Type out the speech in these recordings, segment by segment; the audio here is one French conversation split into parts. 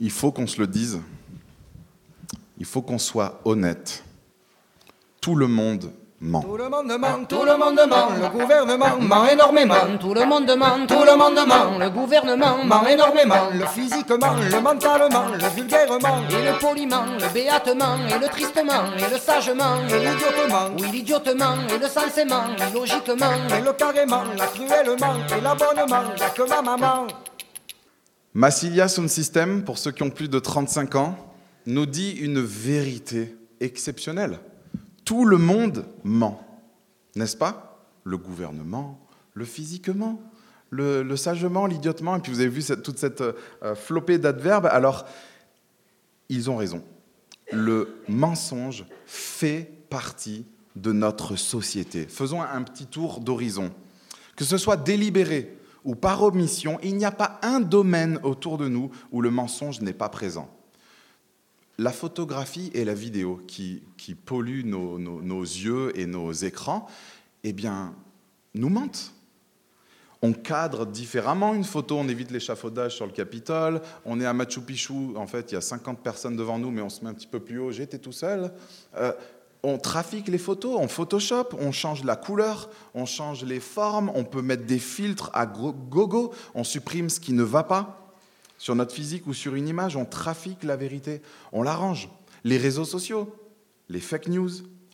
il faut qu'on se le dise, il faut qu'on soit honnête. Tout le monde ment. Tout le monde ment, tout le monde ment, le gouvernement ment énormément. Tout le monde ment, tout le monde ment, le gouvernement ment énormément. Le physiquement, le mentalement, le vulgairement, et le poliment, le béatement, et le tristement, et le sagement, et l'idiotement. Oui, l'idiotement, et le sensément, et logiquement, et le carrément, la cruellement, et l'abonnement, y'a que ma maman. Massilia Sound System, pour ceux qui ont plus de 35 ans, nous dit une vérité exceptionnelle. Tout le monde ment, n'est-ce pas? Le gouvernement, le physiquement, le, sagement, l'idiotement, et puis vous avez vu toute cette euh, flopée d'adverbes. Alors, ils ont raison. Le mensonge fait partie de notre société. Faisons un petit tour d'horizon. Que ce soit délibéré ou par omission, il n'y a pas un domaine autour de nous où le mensonge n'est pas présent. La photographie et la vidéo qui, qui polluent nos, nos- yeux et nos écrans, eh bien, nous mentent. On cadre différemment une photo, on évite l'échafaudage sur le Capitole, on est à Machu Picchu, en fait il y a 50 personnes devant nous, mais on se met un petit peu plus haut, j'étais tout seul. Euh, on trafique les photos, on Photoshop, on change la couleur, on change les formes, on peut mettre des filtres à go- gogo, on supprime ce qui ne va pas sur notre physique ou sur une image, on trafique la vérité, on l'arrange. Les réseaux sociaux, les fake news,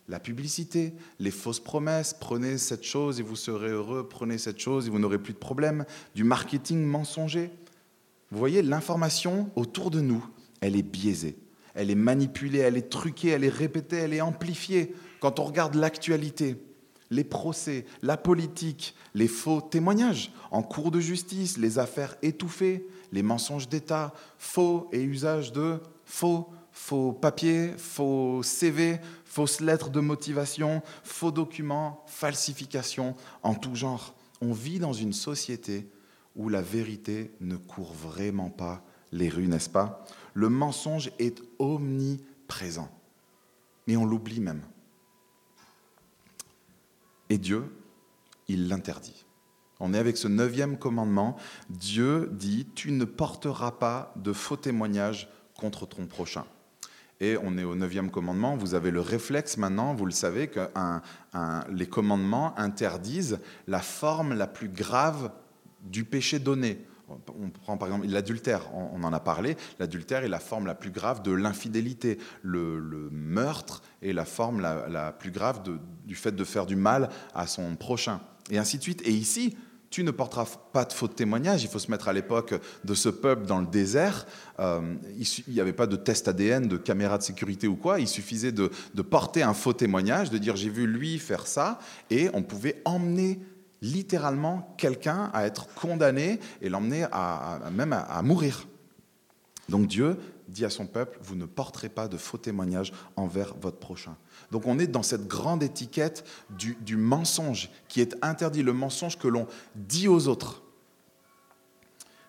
la publicité, les fausses promesses, prenez cette chose et vous serez heureux, prenez cette chose et vous n'aurez plus de problème, du marketing mensonger. Vous voyez, l'information autour de nous, elle est biaisée, elle est manipulée, elle est truquée, elle est répétée, elle est amplifiée. Quand on regarde l'actualité, les procès, la politique, les faux témoignages en cours de justice, les affaires étouffées, les mensonges d'État, faux et usage de faux, faux papiers, faux CV, fausses lettres de motivation, faux documents, falsifications en tout genre. On vit dans une société où la vérité ne court vraiment pas les rues, n'est-ce pas? Le mensonge est omniprésent, mais on l'oublie même. Et Dieu, il l'interdit. On est avec ce neuvième commandement. Dieu dit, tu ne porteras pas de faux témoignages contre ton prochain. Et on est au neuvième commandement. Vous avez le réflexe maintenant, vous le savez, que les commandements interdisent la forme la plus grave du péché donné. On prend par exemple l'adultère, on en a parlé. L'adultère est la forme la plus grave de l'infidélité. Le, meurtre est la forme la, plus grave du fait de faire du mal à son prochain. Et ainsi de suite. Et ici, tu ne porteras pas de faux témoignage. Il faut se mettre à l'époque de ce peuple dans le désert. Euh, il n'y avait pas de test ADN, de caméra de sécurité ou quoi. Il suffisait de porter un faux témoignage, de dire j'ai vu lui faire ça, et on pouvait emmener littéralement quelqu'un à être condamné et l'emmener à, même à, à mourir. Donc Dieu dit à son peuple, vous ne porterez pas de faux témoignages envers votre prochain. Donc on est dans cette grande étiquette du, du mensonge qui est interdit, le mensonge que l'on dit aux autres.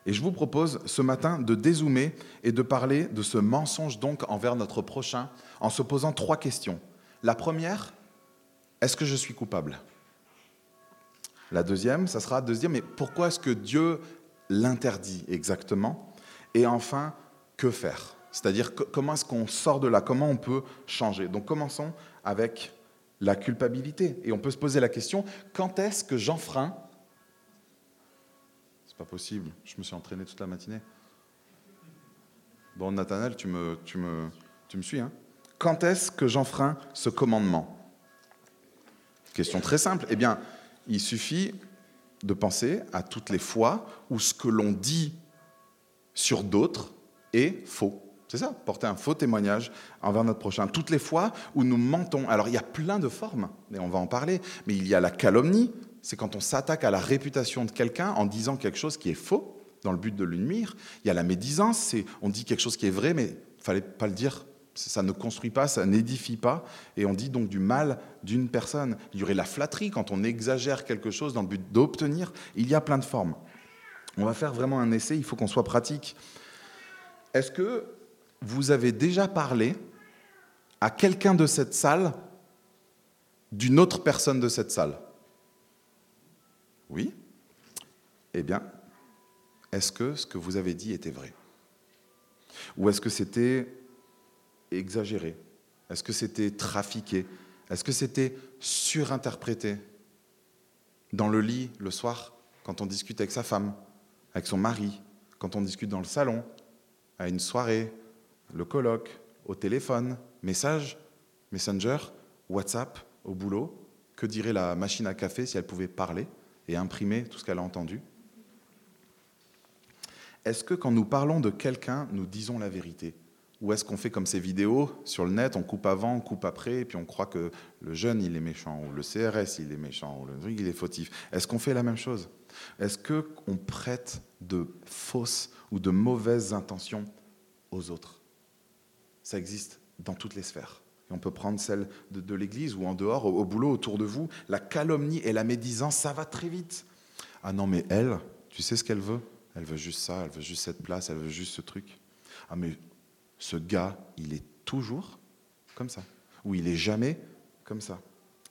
Et je vous propose ce matin de dézoomer et de parler de ce mensonge donc envers notre prochain en se posant trois questions. La première, est-ce que je suis coupable? La deuxième, ça sera de se dire, mais pourquoi est-ce que Dieu l'interdit exactement Et enfin, que faire? C'est-à-dire, comment est-ce qu'on sort de là? Comment on peut changer? Donc commençons avec la culpabilité. Et on peut se poser la question, quand est-ce que j'enfreins C'est pas possible, je me suis entraîné toute la matinée. Bon, Nathanaël, tu me, tu me, tu me suis, hein Quand est-ce que j'enfreins ce commandement? Question très simple. Eh bien, il suffit de penser à toutes les fois où ce que l'on dit sur d'autres est faux. C'est ça, porter un faux témoignage envers notre prochain. Toutes les fois où nous mentons. Alors, il y a plein de formes, et on va en parler, mais il y a la calomnie, c'est quand on s'attaque à la réputation de quelqu'un en disant quelque chose qui est faux, dans le but de lui nuire. Il y a la médisance, c'est on dit quelque chose qui est vrai, mais il fallait pas le dire. Ça ne construit pas, ça n'édifie pas, et on dit donc du mal d'une personne. Il y aurait la flatterie quand on exagère quelque chose dans le but d'obtenir. Il y a plein de formes. On va faire vraiment un essai, il faut qu'on soit pratique. Est-ce que vous avez déjà parlé à quelqu'un de cette salle d'une autre personne de cette salle? Oui Eh bien, est-ce que ce que vous avez dit était vrai? Ou est-ce que c'était exagéré? Est-ce que c'était trafiqué? Est-ce que c'était surinterprété? Dans le lit, le soir, quand on discute avec sa femme, avec son mari, quand on discute dans le salon, à une soirée, le colloque, au téléphone, message, messenger, WhatsApp, au boulot. Que dirait la machine à café si elle pouvait parler et imprimer tout ce qu'elle a entendu? Est-ce que quand nous parlons de quelqu'un, nous disons la vérité? Ou est-ce qu'on fait comme ces vidéos sur le net, on coupe avant, on coupe après, et puis on croit que le jeune, il est méchant, ou le CRS, il est méchant, ou le truc, il est fautif Est-ce qu'on fait la même chose? Est-ce qu'on prête de fausses ou de mauvaises intentions aux autres? Ça existe dans toutes les sphères. Et on peut prendre celle de, l'église ou en dehors, au, boulot, autour de vous. La calomnie et la médisance, ça va très vite. Ah non, mais elle, tu sais ce qu'elle veut? Elle veut juste ça, elle veut juste cette place, elle veut juste ce truc. Ah mais ce gars, il est toujours comme ça. Ou il est jamais comme ça.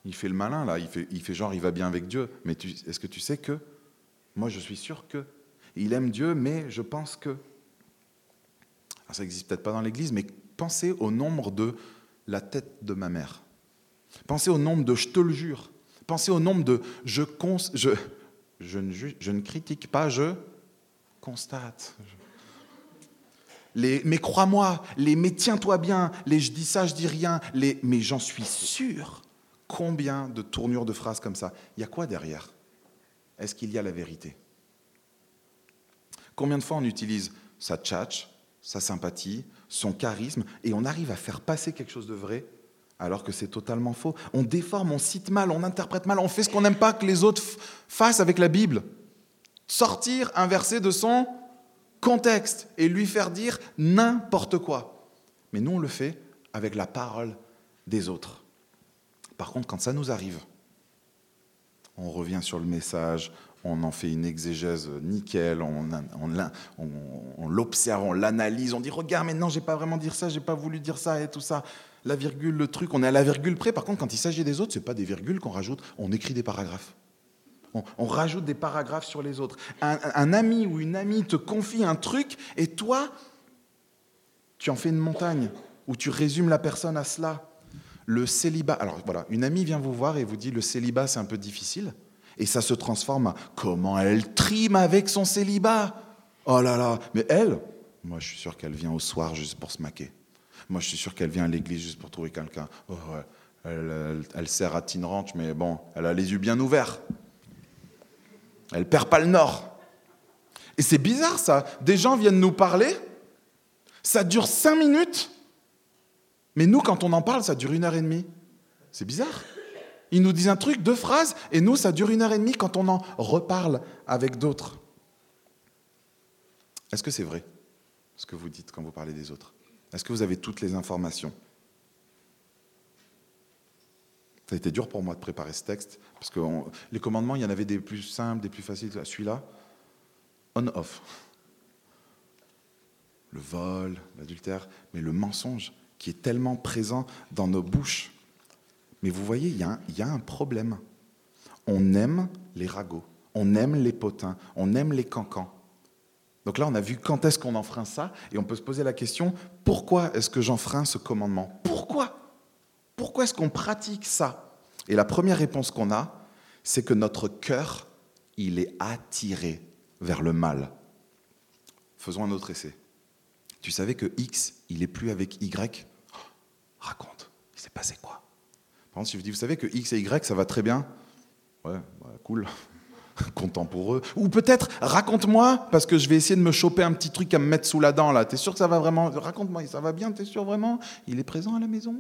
Il fait le malin, là, il fait, genre, il va bien avec Dieu. Mais est-ce que tu sais que Moi, je suis sûr que. Il aime Dieu, mais je pense que. Ah, ça n'existe peut-être pas dans l'Église, mais pensez au nombre de la tête de ma mère. Pensez au nombre de je te le jure. Pensez au nombre de je, je, je, je ne critique pas, je constate. Les, mais crois-moi, les mais tiens-toi bien, les je dis ça, je dis rien, les mais j'en suis sûr. Combien de tournures de phrases comme ça? Il y a quoi derrière? Est-ce qu'il y a la vérité? Combien de fois on utilise sa tchatch, sa sympathie, son charisme, et on arrive à faire passer quelque chose de vrai alors que c'est totalement faux? On déforme, on cite mal, on interprète mal, on fait ce qu'on n'aime pas que les autres fassent avec la Bible. Sortir un verset de son contexte et lui faire dire n'importe quoi. Mais nous, on le fait avec la parole des autres. Par contre, quand ça nous arrive, on revient sur le message, on en fait une exégèse nickel, on, l'observe, on l'analyse, on dit regarde, mais non, j'ai pas vraiment dire ça, j'ai pas voulu dire ça et tout ça. La virgule, le truc, on est à la virgule près. Par contre, quand il s'agit des autres, c'est pas des virgules qu'on rajoute, on écrit des paragraphes. On, rajoute des paragraphes sur les autres. Un, ami ou une amie te confie un truc et toi, tu en fais une montagne ou tu résumes la personne à cela. Le célibat. Alors voilà, une amie vient vous voir et vous dit le célibat c'est un peu difficile. Et ça se transforme à comment elle trime avec son célibat. Oh là là, mais elle, moi je suis sûr qu'elle vient au soir juste pour se maquer. Moi je suis sûr qu'elle vient à l'église juste pour trouver quelqu'un. Oh, elle, sert à Teen Ranch, mais bon, elle a les yeux bien ouverts. Elle perd pas le nord. Et c'est bizarre ça. Des gens viennent nous parler, ça dure cinq minutes, mais nous quand on en parle, ça dure une heure et demie. C'est bizarre. Ils nous disent un truc, deux phrases, et nous, ça dure une heure et demie quand on en reparle avec d'autres. Est-ce que c'est vrai ce que vous dites quand vous parlez des autres? Est-ce que vous avez toutes les informations? Ça a été dur pour moi de préparer ce texte, parce que les commandements, il y en avait des plus simples, des plus faciles. Celui-là, on-off. Le vol, l'adultère, mais le mensonge qui est tellement présent dans nos bouches mais vous voyez, il y, a un, problème. On aime les ragots, on aime les potins, on aime les cancans. Donc là, on a vu quand est-ce qu'on enfreint ça, et on peut se poser la question, pourquoi est-ce que j'enfreins ce commandement? Pourquoi est-ce qu'on pratique ça? Et la première réponse qu'on a, c'est que notre cœur, il est attiré vers le mal. Faisons un autre essai. Tu savais que X, il est plus avec Y? Raconte, il s'est passé quoi? Si je dis, vous savez que X et Y, ça va très bien? Ouais, cool. Content pour eux. Ou peut-être, raconte-moi, parce que je vais essayer de me choper un petit truc à me mettre sous la dent, là. T'es sûr que ça va vraiment? Raconte-moi, ça va bien? T'es sûr vraiment? Il est présent à la maison?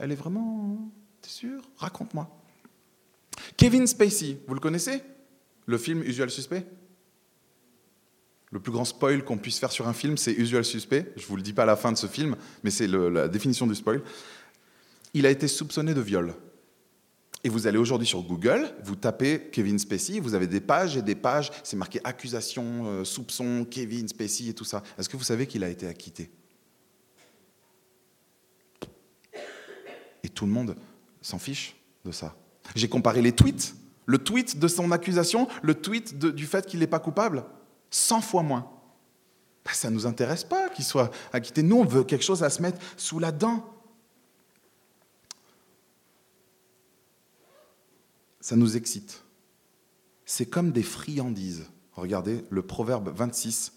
Elle est vraiment... T'es sûr? Raconte-moi. Kevin Spacey, vous le connaissez? Le film Usual Suspect? Le plus grand spoil qu'on puisse faire sur un film, c'est Usual Suspect. Je ne vous le dis pas à la fin de ce film, mais c'est la définition du spoil il a été soupçonné de viol. Et vous allez aujourd'hui sur Google, vous tapez Kevin Spacey, vous avez des pages et des pages, c'est marqué accusation, euh, soupçon, Kevin Spacey et tout ça. Est-ce que vous savez qu'il a été acquitté? Tout le monde s'en fiche de ça. J'ai comparé les tweets, le tweet de son accusation, le tweet du fait qu'il n'est pas coupable, 100 fois moins. bah, ça ne nous intéresse pas qu'il soit acquitté. Nous, on veut quelque chose à se mettre sous la dent. Ça nous excite. C'est comme des friandises. Regardez, le proverbe 26,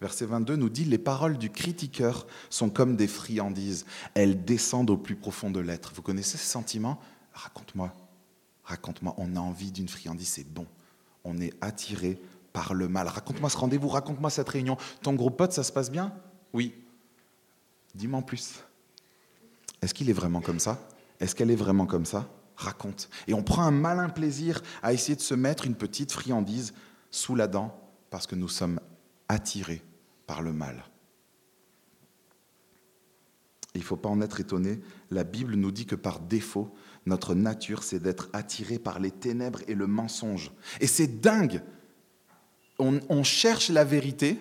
verset 22 nous dit, les paroles du critiqueur sont comme des friandises. Elles descendent au plus profond de l'être. Vous connaissez ce sentiment? Raconte-moi, raconte-moi. On a envie d'une friandise, c'est bon. On est attiré par le mal. Raconte-moi ce rendez-vous, raconte-moi cette réunion. Ton gros pote, ça se passe bien? Oui. Dis-moi en plus. Est-ce qu'il est vraiment comme ça? Est-ce qu'elle est vraiment comme ça? Raconte. Et on prend un malin plaisir à essayer de se mettre une petite friandise sous la dent parce que nous sommes attirés par le mal. Il ne faut pas en être étonné, la Bible nous dit que par défaut, notre nature, c'est d'être attiré par les ténèbres et le mensonge. Et c'est dingue. On, cherche la vérité,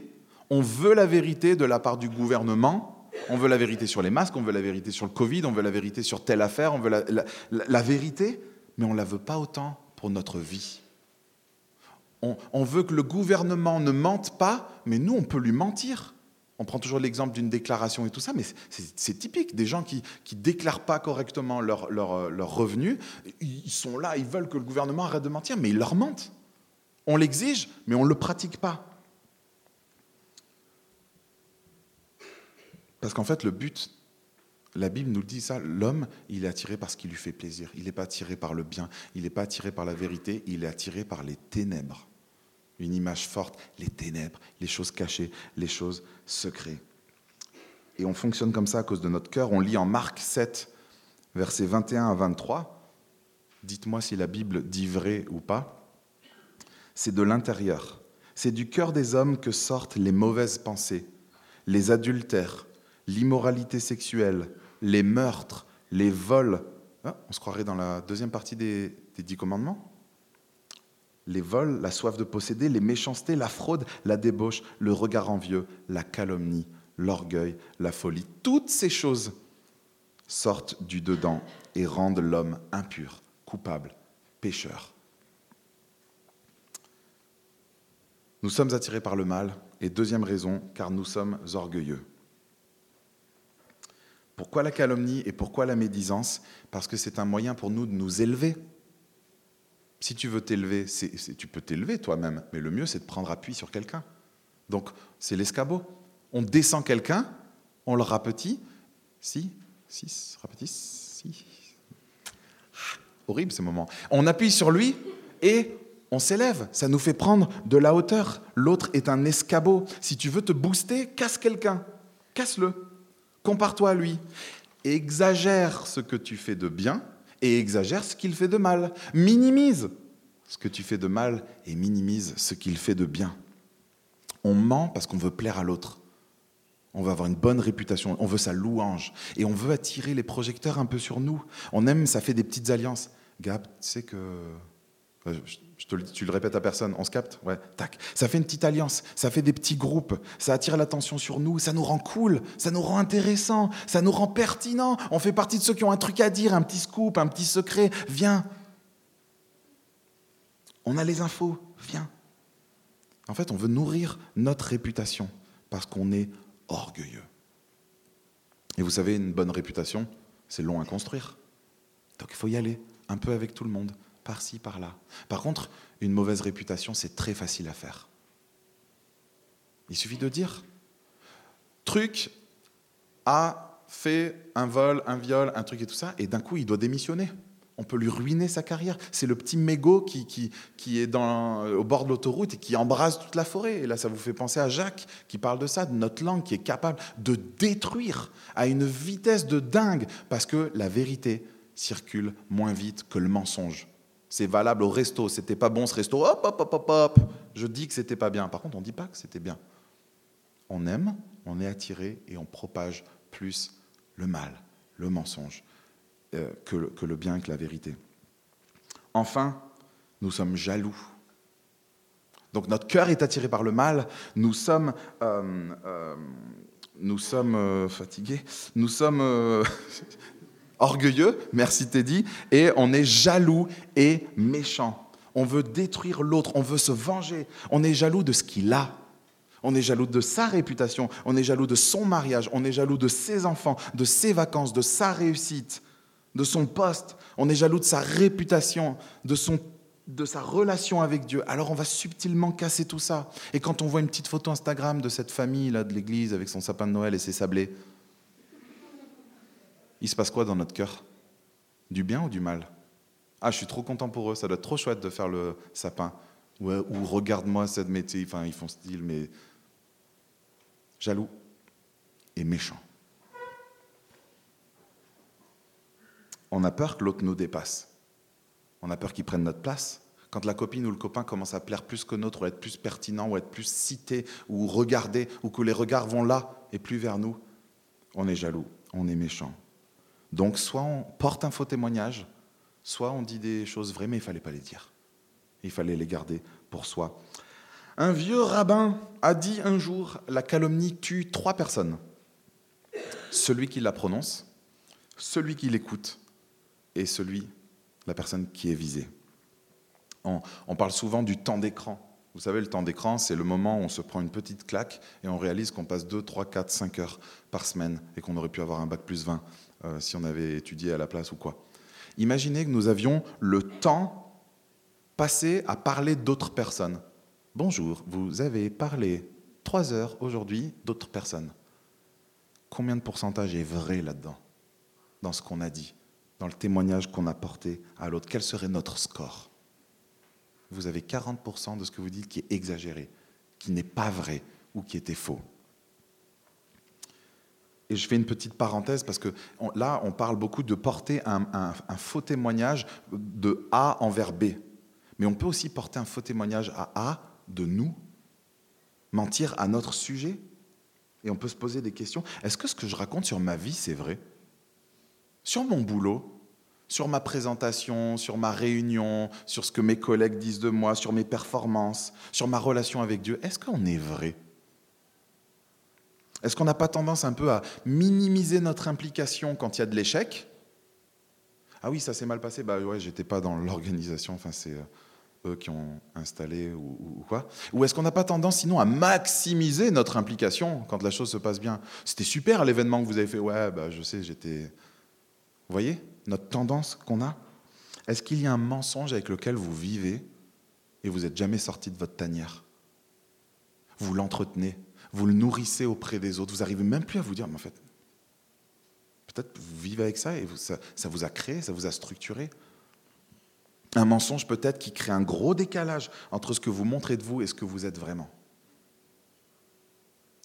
on veut la vérité de la part du gouvernement, on veut la vérité sur les masques, on veut la vérité sur le Covid, on veut la vérité sur telle affaire, on veut la, la vérité, mais on ne la veut pas autant pour notre vie. On, veut que le gouvernement ne mente pas, mais nous, on peut lui mentir. On prend toujours l'exemple d'une déclaration et tout ça, mais c'est typique. Des gens qui ne déclarent pas correctement leurs leur, leur revenus, ils sont là, ils veulent que le gouvernement arrête de mentir, mais ils leur mentent. On l'exige, mais on ne le pratique pas. Parce qu'en fait, le but, la Bible nous dit ça, l'homme, il est attiré par ce qui lui fait plaisir. Il n'est pas attiré par le bien, il n'est pas attiré par la vérité, il est attiré par les ténèbres une image forte, les ténèbres, les choses cachées, les choses secrètes. Et on fonctionne comme ça à cause de notre cœur. On lit en Marc 7, versets 21 à 23. Dites-moi si la Bible dit vrai ou pas. C'est de l'intérieur. C'est du cœur des hommes que sortent les mauvaises pensées, les adultères, l'immoralité sexuelle, les meurtres, les vols. Ah, on se croirait dans la deuxième partie des, des dix commandements les vols, la soif de posséder, les méchancetés, la fraude, la débauche, le regard envieux, la calomnie, l'orgueil, la folie. Toutes ces choses sortent du dedans et rendent l'homme impur, coupable, pécheur. Nous sommes attirés par le mal, et deuxième raison, car nous sommes orgueilleux. Pourquoi la calomnie et pourquoi la médisance? Parce que c'est un moyen pour nous de nous élever, si tu veux t'élever, tu peux t'élever toi-même, mais le mieux, c'est de prendre appui sur quelqu'un. Donc, c'est l'escabeau. On descend quelqu'un, on le rapetit. Si, si, rapetit, si. Ah, horrible ce moment. On appuie sur lui et on s'élève. Ça nous fait prendre de la hauteur. L'autre est un escabeau. Si tu veux te booster, casse quelqu'un. Casse-le. Compare-toi à lui. Exagère ce que tu fais de bien et exagère ce qu'il fait de mal. Minimise ce que tu fais de mal et minimise ce qu'il fait de bien. On ment parce qu'on veut plaire à l'autre. On veut avoir une bonne réputation, on veut sa louange et on veut attirer les projecteurs un peu sur nous. On aime, ça fait des petites alliances. Gab, tu sais que euh, je te le tu le répètes à personne, on se capte Ouais, tac. Ça fait une petite alliance, ça fait des petits groupes, ça attire l'attention sur nous, ça nous rend cool, ça nous rend intéressant, ça nous rend pertinent. On fait partie de ceux qui ont un truc à dire, un petit scoop, un petit secret. Viens. On a les infos, viens. En fait, on veut nourrir notre réputation parce qu'on est orgueilleux. Et vous savez, une bonne réputation, c'est long à construire. Donc il faut y aller, un peu avec tout le monde par-ci, par-là. Par contre, une mauvaise réputation, c'est très facile à faire. Il suffit de dire, truc a fait un vol, un viol, un truc et tout ça, et d'un coup, il doit démissionner. On peut lui ruiner sa carrière. C'est le petit mégot qui, qui, est au bord de l'autoroute et qui embrase toute la forêt. Et là, ça vous fait penser à Jacques qui parle de ça, de notre langue qui est capable de détruire à une vitesse de dingue parce que la vérité circule moins vite que le mensonge. C'est valable au resto. C'était pas bon ce resto. Hop, hop, hop, hop, hop. Je dis que c'était pas bien. Par contre, on dit pas que c'était bien. On aime, on est attiré et on propage plus le mal, le mensonge, euh, que, le, que, le, bien, que la vérité. Enfin, nous sommes jaloux. Donc notre cœur est attiré par le mal. Nous sommes, euh, euh, nous sommes fatigués. Nous sommes orgueilleux, merci Teddy, et on est jaloux et méchant. On veut détruire l'autre, on veut se venger, on est jaloux de ce qu'il a. On est jaloux de sa réputation, on est jaloux de son mariage, on est jaloux de ses enfants, de ses vacances, de sa réussite, de son poste, on est jaloux de sa réputation, de, son, de sa relation avec Dieu. Alors on va subtilement casser tout ça. Et quand on voit une petite photo Instagram de cette famille là de l'église avec son sapin de Noël et ses sablés, il se passe quoi dans notre cœur? Du bien ou du mal? Ah, je suis trop content pour eux, ça doit être trop chouette de faire le sapin. Ou, regarde-moi cette métier, enfin ils font style, mais jaloux et méchant. On a peur que l'autre nous dépasse. On a peur qu'il prenne notre place. Quand la copine ou le copain commence à plaire plus que notre, ou être plus pertinent, ou être plus cité, ou regardé, ou que les regards vont là et plus vers nous, on est jaloux, on est méchant. Donc soit on porte un faux témoignage, soit on dit des choses vraies, mais il fallait pas les dire. Il fallait les garder pour soi. Un vieux rabbin a dit un jour, la calomnie tue trois personnes. Celui qui la prononce, celui qui l'écoute et celui, la personne qui est visée. On, on parle souvent du temps d'écran. Vous savez, le temps d'écran, c'est le moment où on se prend une petite claque et on réalise qu'on passe 2, 3, 4, 5 heures par semaine et qu'on aurait pu avoir un bac plus 20 euh, si on avait étudié à la place ou quoi. Imaginez que nous avions le temps passé à parler d'autres personnes. Bonjour, vous avez parlé trois heures aujourd'hui d'autres personnes. Combien de pourcentage est vrai là-dedans, dans ce qu'on a dit, dans le témoignage qu'on a porté à l'autre? Quel serait notre score? Vous avez 40% de ce que vous dites qui est exagéré, qui n'est pas vrai ou qui était faux. Et je fais une petite parenthèse parce que là, on parle beaucoup de porter un, un, faux témoignage de A envers B. Mais on peut aussi porter un faux témoignage à A de nous, mentir à notre sujet. Et on peut se poser des questions. Est-ce que ce que je raconte sur ma vie, c'est vrai? Sur mon boulot, sur ma présentation, sur ma réunion, sur ce que mes collègues disent de moi, sur mes performances, sur ma relation avec Dieu, est-ce qu'on est vrai? Est-ce qu'on n'a pas tendance un peu à minimiser notre implication quand il y a de l'échec? Ah oui, ça s'est mal passé, bah ouais, j'étais pas dans l'organisation, enfin c'est euh, eux qui ont installé ou, quoi. Ou est-ce qu'on n'a pas tendance sinon à maximiser notre implication quand la chose se passe bien? C'était super l'événement que vous avez fait, ouais, bah je sais, j'étais. Vous voyez notre tendance qu'on a. Est-ce qu'il y a un mensonge avec lequel vous vivez et vous n'êtes jamais sorti de votre tanière? Vous l'entretenez? Vous le nourrissez auprès des autres, vous n'arrivez même plus à vous dire, mais en fait, peut-être vous vivez avec ça et ça, ça vous a créé, ça vous a structuré. Un mensonge peut-être qui crée un gros décalage entre ce que vous montrez de vous et ce que vous êtes vraiment.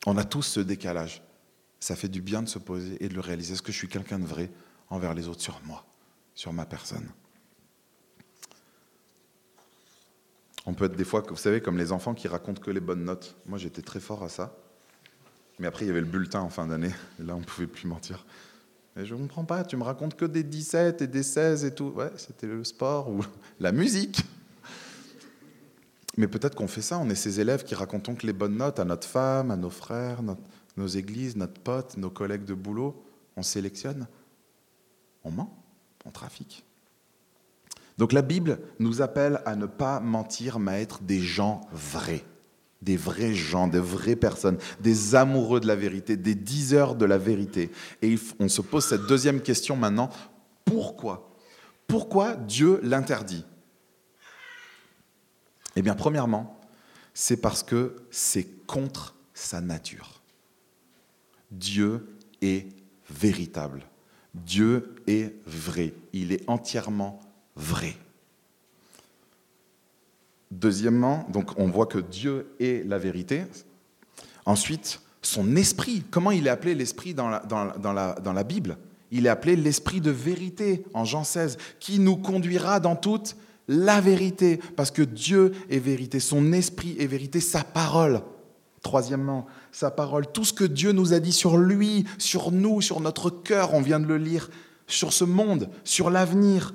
On a tous ce décalage. Ça fait du bien de se poser et de le réaliser. Est-ce que je suis quelqu'un de vrai envers les autres sur moi, sur ma personne? On peut être des fois, vous savez, comme les enfants qui racontent que les bonnes notes. Moi, j'étais très fort à ça. Mais après, il y avait le bulletin en fin d'année. Là, on ne pouvait plus mentir. Je ne comprends pas, tu me racontes que des 17 et des 16 et tout. Ouais, c'était le sport ou la musique. Mais peut-être qu'on fait ça, on est ces élèves qui racontons que les bonnes notes à notre femme, à nos frères, nos églises, notre pote, nos collègues de boulot. On sélectionne. On ment, on trafique. Donc la Bible nous appelle à ne pas mentir, mais à être des gens vrais, des vrais gens, des vraies personnes, des amoureux de la vérité, des diseurs de la vérité. Et on se pose cette deuxième question maintenant, pourquoi? Pourquoi Dieu l'interdit? Eh bien, premièrement, c'est parce que c'est contre sa nature. Dieu est véritable. Dieu est vrai. Il est entièrement vrai. Deuxièmement, donc on voit que Dieu est la vérité. Ensuite, son esprit. Comment il est appelé l'esprit dans la, dans, la, Bible? Il est appelé l'esprit de vérité en Jean 16, qui nous conduira dans toute la vérité, parce que Dieu est vérité, son esprit est vérité, sa parole. Troisièmement, sa parole, tout ce que Dieu nous a dit sur lui, sur nous, sur notre cœur, on vient de le lire, sur ce monde, sur l'avenir,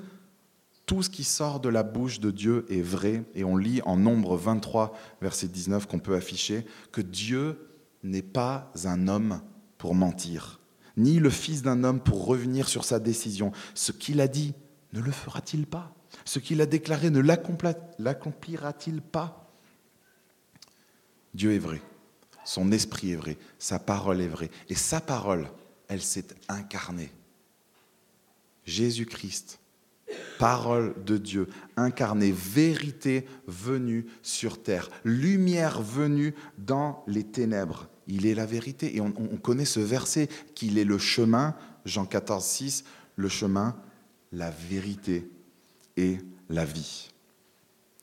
tout ce qui sort de la bouche de Dieu est vrai. Et on lit en Nombre 23, verset 19, qu'on peut afficher, que Dieu n'est pas un homme pour mentir, ni le fils d'un homme pour revenir sur sa décision. Ce qu'il a dit, ne le fera-t-il pas? Ce qu'il a déclaré, ne l'accomplira-t-il pas? Dieu est vrai. Son esprit est vrai, sa parole est vraie. Et sa parole, elle s'est incarnée. Jésus-Christ, parole de Dieu, incarnée, vérité venue sur terre, lumière venue dans les ténèbres. Il est la vérité. Et on, on connaît ce verset qu'il est le chemin, Jean 14, 6, le chemin, la vérité et la vie.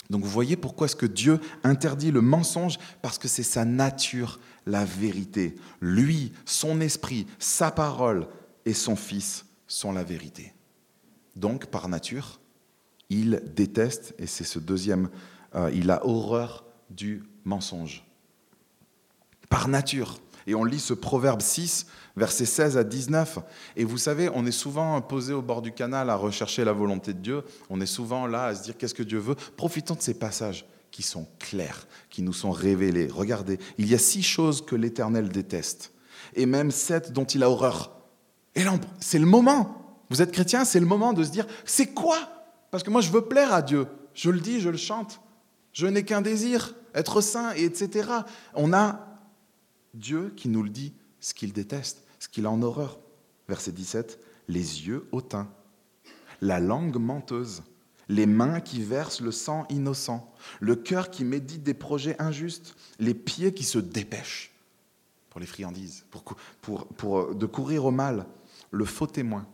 Donc vous voyez pourquoi est-ce que Dieu interdit le mensonge? Parce que c'est sa nature, la vérité. Lui, son esprit, sa parole et son Fils sont la vérité. Donc par nature, il déteste, et c'est ce deuxième, euh, il a horreur du mensonge. Par nature. Et on lit ce proverbe 6, versets 16 à 19. Et vous savez, on est souvent posé au bord du canal à rechercher la volonté de Dieu. On est souvent là à se dire qu'est-ce que Dieu veut? Profitons de ces passages qui sont clairs, qui nous sont révélés. Regardez, il y a six choses que l'Éternel déteste, et même sept dont il a horreur. Et là, c'est le moment. Vous êtes chrétien, c'est le moment de se dire, c'est quoi? Parce que moi, je veux plaire à Dieu. Je le dis, je le chante. Je n'ai qu'un désir, être saint, et etc. On a Dieu qui nous le dit, ce qu'il déteste, ce qu'il a en horreur. Verset 17, les yeux hautains, la langue menteuse, les mains qui versent le sang innocent, le cœur qui médite des projets injustes, les pieds qui se dépêchent pour les friandises, pour, de courir au mal, le faux témoin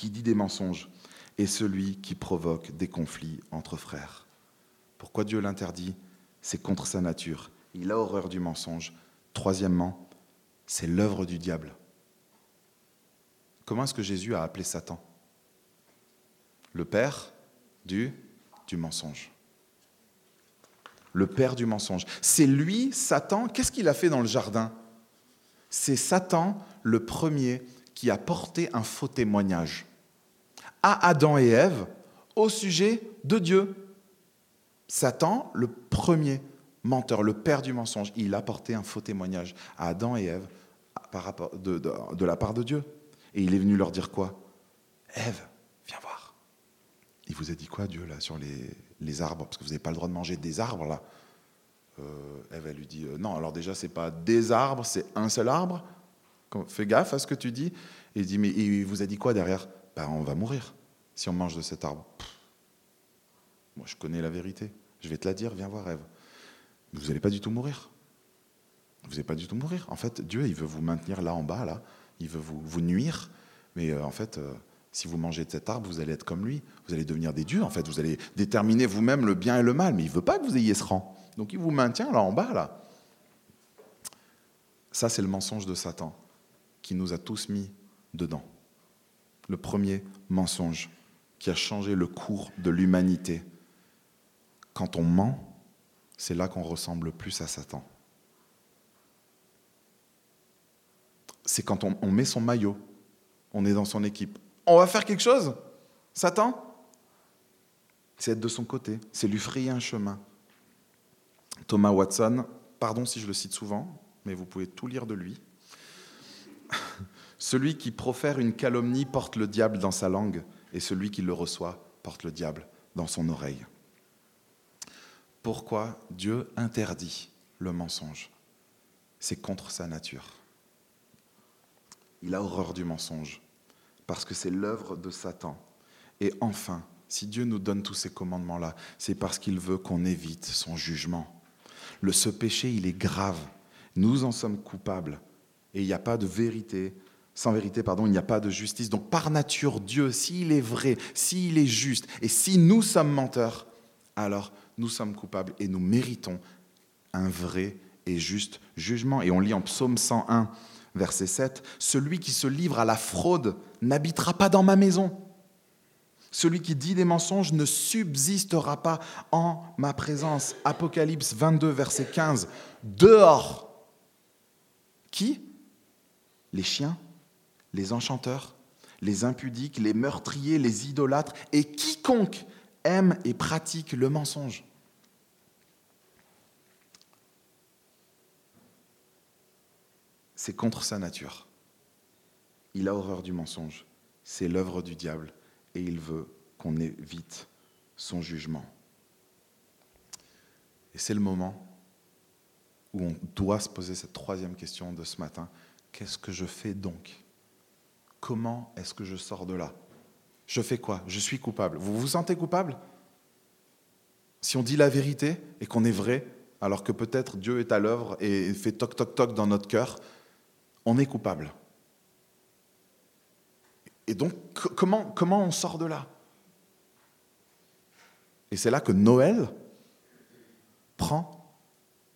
qui dit des mensonges et celui qui provoque des conflits entre frères. Pourquoi Dieu l'interdit? C'est contre sa nature. Il a horreur du mensonge, Troisièmement, c'est l'œuvre du diable. Comment est-ce que Jésus a appelé Satan? Le père du, du mensonge. Le père du mensonge. C'est lui, Satan, qu'est-ce qu'il a fait dans le jardin? C'est Satan le premier qui a porté un faux témoignage à Adam et Ève au sujet de Dieu. Satan, le premier menteur, le père du mensonge, il a porté un faux témoignage à Adam et Ève de, la part de Dieu. Et il est venu leur dire quoi? Ève, viens voir. Il vous a dit quoi, Dieu, là, sur les, arbres? Parce que vous n'avez pas le droit de manger des arbres, là. Euh, Ève, elle lui dit euh, Non, alors déjà, c'est pas des arbres, c'est un seul arbre. Fais gaffe à ce que tu dis. Et il dit Mais il vous a dit quoi derrière? Ben, On va mourir si on mange de cet arbre. moi, je connais la vérité. Je vais te la dire, viens voir, Ève vous n'allez pas du tout mourir. Vous n'allez pas du tout mourir. En fait, Dieu, il veut vous maintenir là en bas, là. Il veut vous, vous nuire. Mais euh, en fait, euh, si vous mangez de cet arbre, vous allez être comme lui. Vous allez devenir des dieux, en fait. Vous allez déterminer vous-même le bien et le mal. Mais il ne veut pas que vous ayez ce rang. Donc il vous maintient là en bas, là. Ça, c'est le mensonge de Satan qui nous a tous mis dedans. Le premier mensonge qui a changé le cours de l'humanité. Quand on ment, c'est là qu'on ressemble plus à Satan. C'est quand on, met son maillot, on est dans son équipe. On va faire quelque chose Satan? C'est être de son côté, c'est lui frayer un chemin. Thomas Watson, pardon si je le cite souvent, mais vous pouvez tout lire de lui. Celui qui profère une calomnie porte le diable dans sa langue, et celui qui le reçoit porte le diable dans son oreille pourquoi Dieu interdit le mensonge? C'est contre sa nature. Il a horreur du mensonge, parce que c'est l'œuvre de Satan. Et enfin, si Dieu nous donne tous ces commandements-là, c'est parce qu'il veut qu'on évite son jugement. Ce péché, il est grave. Nous en sommes coupables. Et il n'y a pas de vérité. Sans vérité, pardon, il n'y a pas de justice. Donc par nature, Dieu, s'il est vrai, s'il est juste, et si nous sommes menteurs, alors nous sommes coupables et nous méritons un vrai et juste jugement. Et on lit en psaume 101, verset 7, Celui qui se livre à la fraude n'habitera pas dans ma maison. Celui qui dit des mensonges ne subsistera pas en ma présence. Apocalypse 22, verset 15. Dehors. Qui? Les chiens, les enchanteurs, les impudiques, les meurtriers, les idolâtres et quiconque aime et pratique le mensonge. c'est contre sa nature. Il a horreur du mensonge. C'est l'œuvre du diable et il veut qu'on évite son jugement. Et c'est le moment où on doit se poser cette troisième question de ce matin. Qu'est-ce que je fais donc? Comment est-ce que je sors de là? Je fais quoi? Je suis coupable. Vous vous sentez coupable? Si on dit la vérité et qu'on est vrai, alors que peut-être Dieu est à l'œuvre et fait toc toc toc dans notre cœur, on est coupable. Et donc, comment, comment on sort de là? Et c'est là que Noël prend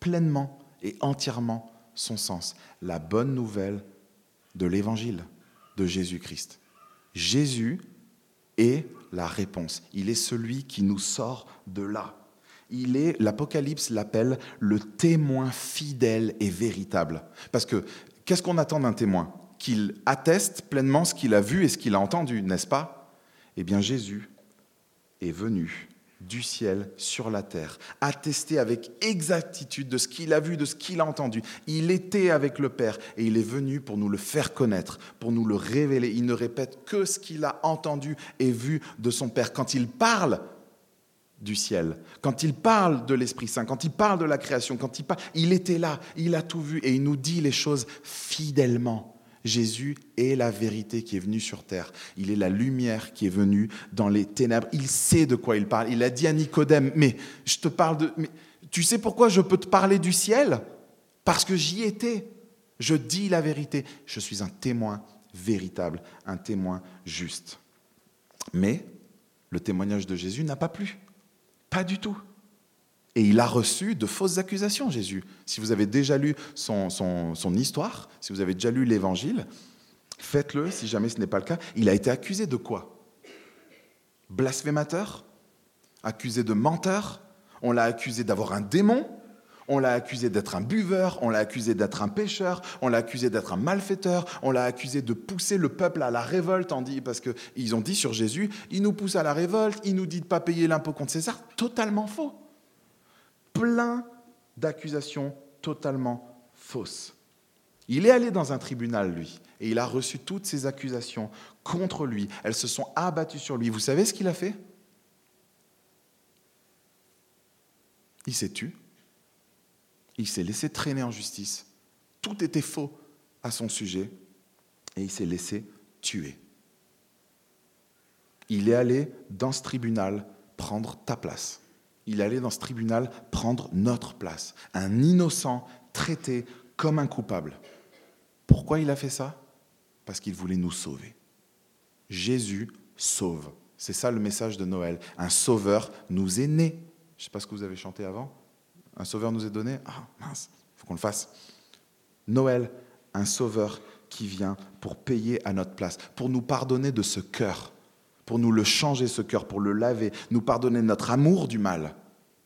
pleinement et entièrement son sens. La bonne nouvelle de l'évangile de Jésus-Christ. Jésus est la réponse. Il est celui qui nous sort de là. Il est, l'Apocalypse l'appelle le témoin fidèle et véritable. Parce que qu'est-ce qu'on attend d'un témoin? Qu'il atteste pleinement ce qu'il a vu et ce qu'il a entendu, n'est-ce pas? Eh bien Jésus est venu du ciel sur la terre, attesté avec exactitude de ce qu'il a vu, de ce qu'il a entendu. Il était avec le Père et il est venu pour nous le faire connaître, pour nous le révéler. Il ne répète que ce qu'il a entendu et vu de son Père. Quand il parle du ciel, quand il parle de l'Esprit Saint, quand il parle de la création, quand il parle, il était là, il a tout vu et il nous dit les choses fidèlement. Jésus est la vérité qui est venue sur terre. Il est la lumière qui est venue dans les ténèbres. Il sait de quoi il parle. Il a dit à Nicodème, mais je te parle de... Tu sais pourquoi je peux te parler du ciel? Parce que j'y étais. Je dis la vérité. Je suis un témoin véritable, un témoin juste. Mais le témoignage de Jésus n'a pas plu. Pas du tout. Et il a reçu de fausses accusations, Jésus. Si vous avez déjà lu son, histoire, si vous avez déjà lu l'Évangile, faites-le si jamais ce n'est pas le cas. Il a été accusé de quoi? Blasphémateur? Accusé de menteur? On l'a accusé d'avoir un démon? On l'a accusé d'être un buveur, on l'a accusé d'être un pêcheur, on l'a accusé d'être un malfaiteur, on l'a accusé de pousser le peuple à la révolte, parce qu'ils ont dit sur Jésus, il nous pousse à la révolte, il nous dit de ne pas payer l'impôt contre César. Totalement faux plein d'accusations totalement fausses. Il est allé dans un tribunal, lui, et il a reçu toutes ces accusations contre lui. Elles se sont abattues sur lui. Vous savez ce qu'il a fait? Il s'est tu. Il s'est laissé traîner en justice. Tout était faux à son sujet, et il s'est laissé tuer. Il est allé dans ce tribunal prendre ta place il allait dans ce tribunal prendre notre place. Un innocent traité comme un coupable. Pourquoi il a fait ça? Parce qu'il voulait nous sauver. Jésus sauve. C'est ça le message de Noël. Un sauveur nous est né. Je ne sais pas ce que vous avez chanté avant. Un sauveur nous est donné? Ah mince, il faut qu'on le fasse. Noël, un sauveur qui vient pour payer à notre place, pour nous pardonner de ce cœur pour nous le changer, ce cœur, pour le laver, nous pardonner notre amour du mal,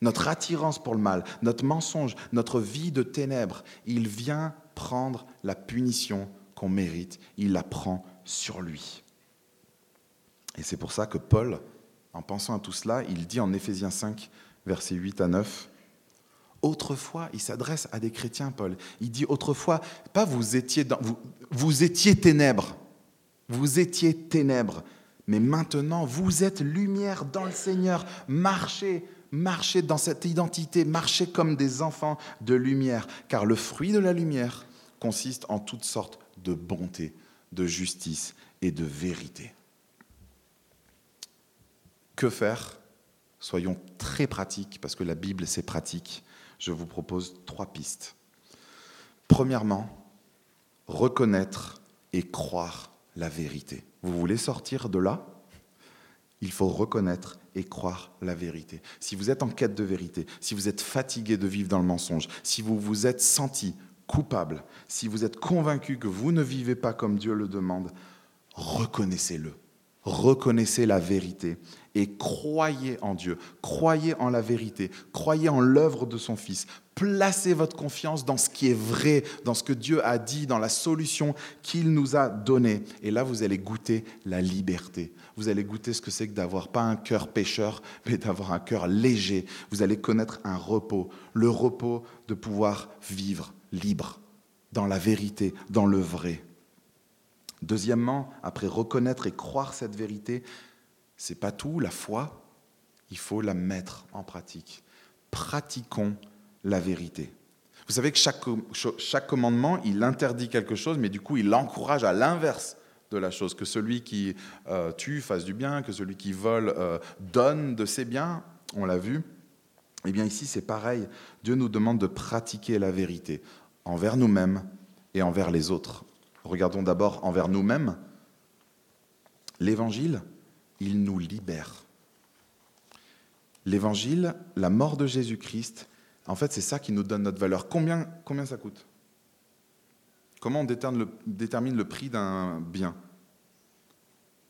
notre attirance pour le mal, notre mensonge, notre vie de ténèbres. Il vient prendre la punition qu'on mérite, il la prend sur lui. Et c'est pour ça que Paul, en pensant à tout cela, il dit en Éphésiens 5, versets 8 à 9, Autrefois, il s'adresse à des chrétiens, Paul. Il dit autrefois, pas vous étiez dans, vous, vous étiez ténèbres, vous étiez ténèbres, mais maintenant, vous êtes lumière dans le Seigneur. Marchez, marchez dans cette identité, marchez comme des enfants de lumière, car le fruit de la lumière consiste en toutes sortes de bonté, de justice et de vérité. Que faire? Soyons très pratiques, parce que la Bible, c'est pratique. Je vous propose trois pistes. Premièrement, reconnaître et croire la vérité. Vous voulez sortir de là? Il faut reconnaître et croire la vérité. Si vous êtes en quête de vérité, si vous êtes fatigué de vivre dans le mensonge, si vous vous êtes senti coupable, si vous êtes convaincu que vous ne vivez pas comme Dieu le demande, reconnaissez-le. Reconnaissez la vérité et croyez en Dieu, croyez en la vérité, croyez en l'œuvre de son Fils. Placez votre confiance dans ce qui est vrai, dans ce que Dieu a dit, dans la solution qu'il nous a donnée. Et là, vous allez goûter la liberté. Vous allez goûter ce que c'est que d'avoir pas un cœur pécheur, mais d'avoir un cœur léger. Vous allez connaître un repos, le repos de pouvoir vivre libre, dans la vérité, dans le vrai. Deuxièmement, après reconnaître et croire cette vérité, c'est pas tout, la foi, il faut la mettre en pratique. Pratiquons la vérité. Vous savez que chaque, chaque commandement, il interdit quelque chose, mais du coup, il encourage à l'inverse de la chose, que celui qui euh, tue fasse du bien, que celui qui vole euh, donne de ses biens, on l'a vu. Eh bien ici, c'est pareil. Dieu nous demande de pratiquer la vérité envers nous-mêmes et envers les autres. Regardons d'abord envers nous-mêmes. L'Évangile, il nous libère. L'Évangile, la mort de Jésus-Christ, en fait, c'est ça qui nous donne notre valeur. Combien, combien ça coûte? Comment on détermine le, prix d'un bien?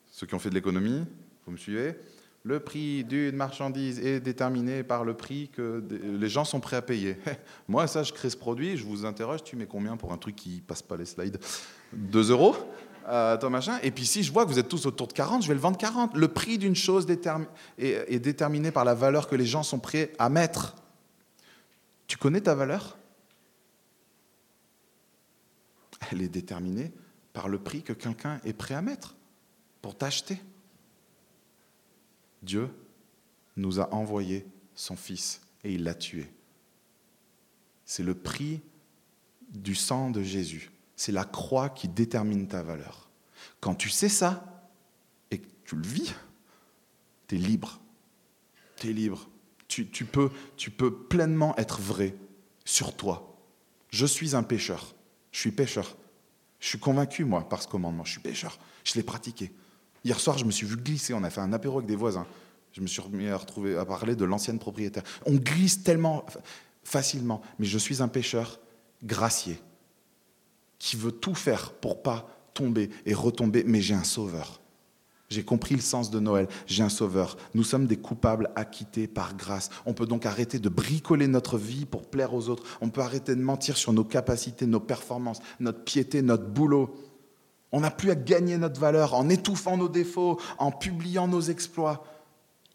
Ceux qui ont fait de l'économie, vous me suivez? Le prix d'une marchandise est déterminé par le prix que les gens sont prêts à payer. Moi, ça, je crée ce produit, je vous interroge, tu mets combien pour un truc qui passe pas les slides? 2 euros euh, machin. Et puis si je vois que vous êtes tous autour de 40, je vais le vendre 40. Le prix d'une chose est déterminé par la valeur que les gens sont prêts à mettre. Tu connais ta valeur? Elle est déterminée par le prix que quelqu'un est prêt à mettre pour t'acheter. Dieu nous a envoyé son Fils et il l'a tué. C'est le prix du sang de Jésus. C'est la croix qui détermine ta valeur. Quand tu sais ça et que tu le vis, tu es libre. Tu es libre tu, peux, tu peux pleinement être vrai sur toi. Je suis un pécheur. Je suis pécheur. Je suis convaincu, moi, par ce commandement. Je suis pécheur. Je l'ai pratiqué. Hier soir, je me suis vu glisser. On a fait un apéro avec des voisins. Je me suis retrouvé à parler de l'ancienne propriétaire. On glisse tellement facilement. Mais je suis un pécheur gracié qui veut tout faire pour pas tomber et retomber. Mais j'ai un sauveur. J'ai compris le sens de Noël. J'ai un sauveur. Nous sommes des coupables acquittés par grâce. On peut donc arrêter de bricoler notre vie pour plaire aux autres. On peut arrêter de mentir sur nos capacités, nos performances, notre piété, notre boulot. On n'a plus à gagner notre valeur en étouffant nos défauts, en publiant nos exploits.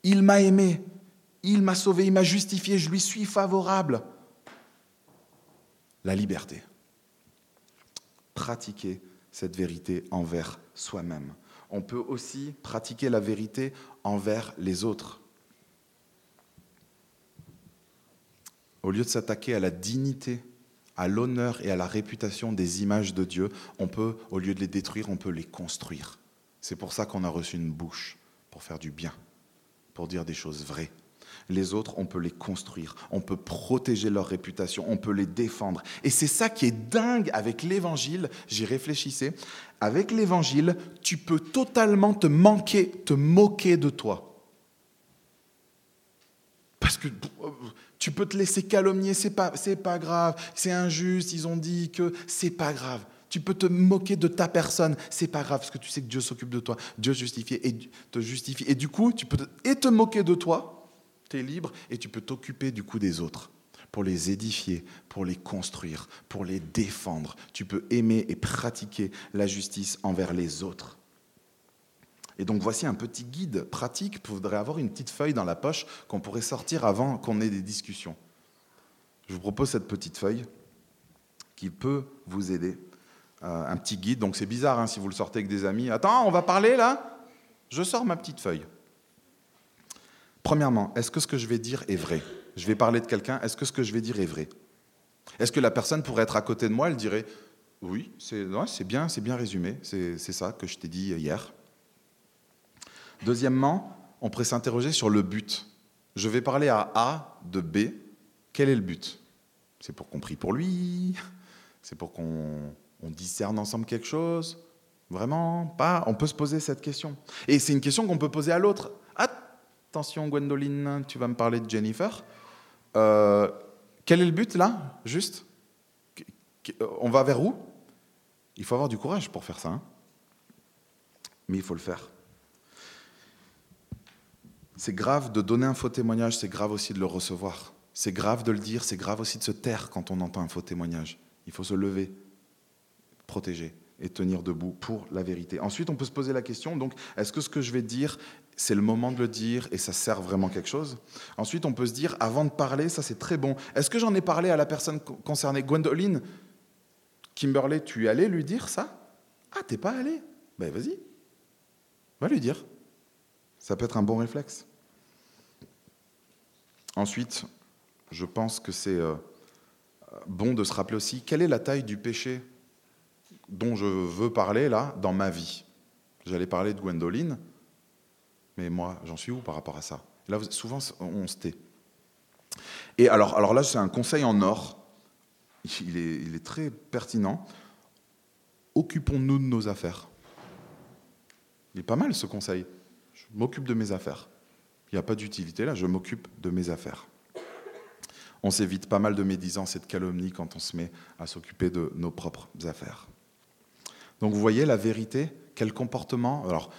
Il m'a aimé, il m'a sauvé, il m'a justifié, je lui suis favorable. La liberté. Pratiquer cette vérité envers soi-même on peut aussi pratiquer la vérité envers les autres. Au lieu de s'attaquer à la dignité, à l'honneur et à la réputation des images de Dieu, on peut, au lieu de les détruire, on peut les construire. C'est pour ça qu'on a reçu une bouche, pour faire du bien, pour dire des choses vraies. Les autres, on peut les construire, on peut protéger leur réputation, on peut les défendre. Et c'est ça qui est dingue avec l'évangile, j'y réfléchissais. Avec l'évangile, tu peux totalement te manquer, te moquer de toi. Parce que tu peux te laisser calomnier, c'est pas, c'est pas grave, c'est injuste, ils ont dit que c'est pas grave. Tu peux te moquer de ta personne, c'est pas grave, parce que tu sais que Dieu s'occupe de toi, Dieu justifie et te justifie. Et du coup, tu peux et te moquer de toi, libre et tu peux t'occuper du coup des autres pour les édifier, pour les construire, pour les défendre. Tu peux aimer et pratiquer la justice envers les autres. Et donc voici un petit guide pratique. Vous voudrez avoir une petite feuille dans la poche qu'on pourrait sortir avant qu'on ait des discussions. Je vous propose cette petite feuille qui peut vous aider. Euh, un petit guide, donc c'est bizarre hein, si vous le sortez avec des amis. Attends, on va parler là? Je sors ma petite feuille. Premièrement, est-ce que ce que je vais dire est vrai? Je vais parler de quelqu'un, est-ce que ce que je vais dire est vrai? Est-ce que la personne pourrait être à côté de moi, elle dirait Oui, c'est bien, bien résumé, c'est ça que je t'ai dit hier. Deuxièmement, on pourrait s'interroger sur le but. Je vais parler à A de B. Quel est le but? C'est pour qu'on prie pour lui C'est pour qu'on discerne ensemble quelque chose? Vraiment? Pas? On peut se poser cette question. Et c'est une question qu'on peut poser à l'autre. Attention Gwendoline, tu vas me parler de Jennifer. Euh, quel est le but là Juste? On va vers où? Il faut avoir du courage pour faire ça. Hein. Mais il faut le faire. C'est grave de donner un faux témoignage, c'est grave aussi de le recevoir. C'est grave de le dire, c'est grave aussi de se taire quand on entend un faux témoignage. Il faut se lever, protéger et tenir debout pour la vérité. Ensuite, on peut se poser la question, donc, est-ce que ce que je vais dire c'est le moment de le dire et ça sert vraiment quelque chose. Ensuite, on peut se dire, avant de parler, ça c'est très bon. Est-ce que j'en ai parlé à la personne concernée? Gwendoline Kimberley, tu es allé lui dire ça? Ah, t'es pas allé Ben vas-y, va lui dire. Ça peut être un bon réflexe. Ensuite, je pense que c'est euh, bon de se rappeler aussi quelle est la taille du péché dont je veux parler là dans ma vie? J'allais parler de Gwendoline, mais moi, j'en suis où par rapport à ça? Là, souvent, on se tait. Et alors, alors là, c'est un conseil en or. Il est, il est très pertinent. Occupons-nous de nos affaires. Il est pas mal ce conseil. Je m'occupe de mes affaires. Il n'y a pas d'utilité là, je m'occupe de mes affaires. On s'évite pas mal de médisance et de calomnie quand on se met à s'occuper de nos propres affaires. Donc vous voyez la vérité, quel comportement? Alors,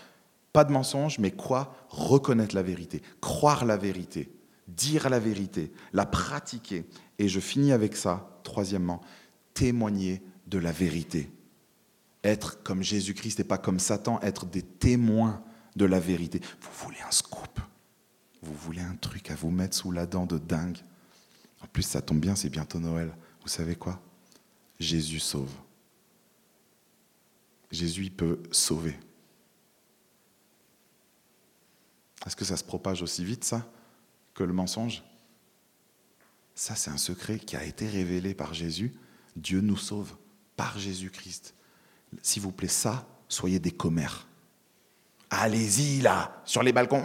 pas de mensonge, mais quoi Reconnaître la vérité, croire la vérité, dire la vérité, la pratiquer. Et je finis avec ça, troisièmement, témoigner de la vérité. Être comme Jésus-Christ et pas comme Satan, être des témoins de la vérité. Vous voulez un scoop? Vous voulez un truc à vous mettre sous la dent de dingue? En plus, ça tombe bien, c'est bientôt Noël. Vous savez quoi? Jésus sauve. Jésus peut sauver. Est-ce que ça se propage aussi vite, ça, que le mensonge? Ça, c'est un secret qui a été révélé par Jésus. Dieu nous sauve par Jésus-Christ. S'il vous plaît, ça, soyez des commères. Allez-y, là, sur les balcons.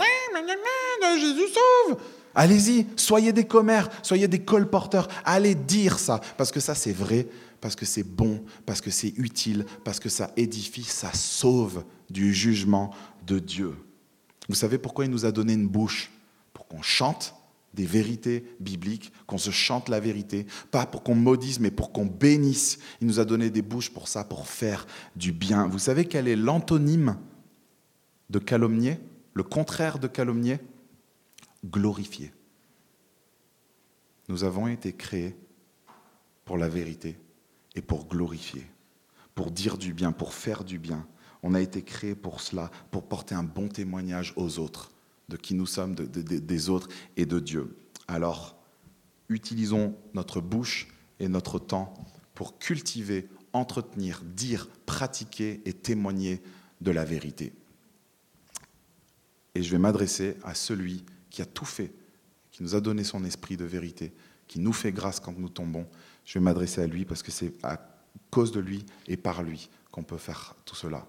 Jésus sauve Allez-y, soyez des commères, soyez des colporteurs. Allez dire ça, parce que ça, c'est vrai, parce que c'est bon, parce que c'est utile, parce que ça édifie, ça sauve du jugement de Dieu. Vous savez pourquoi il nous a donné une bouche? Pour qu'on chante des vérités bibliques, qu'on se chante la vérité, pas pour qu'on maudisse, mais pour qu'on bénisse. Il nous a donné des bouches pour ça, pour faire du bien. Vous savez quel est l'antonyme de calomnier, le contraire de calomnier? Glorifier. Nous avons été créés pour la vérité et pour glorifier, pour dire du bien, pour faire du bien. On a été créés pour cela, pour porter un bon témoignage aux autres de qui nous sommes, des autres et de Dieu. Alors, utilisons notre bouche et notre temps pour cultiver, entretenir, dire, pratiquer et témoigner de la vérité. Et je vais m'adresser à celui qui a tout fait, qui nous a donné son esprit de vérité, qui nous fait grâce quand nous tombons. Je vais m'adresser à lui parce que c'est à cause de lui et par lui qu'on peut faire tout cela.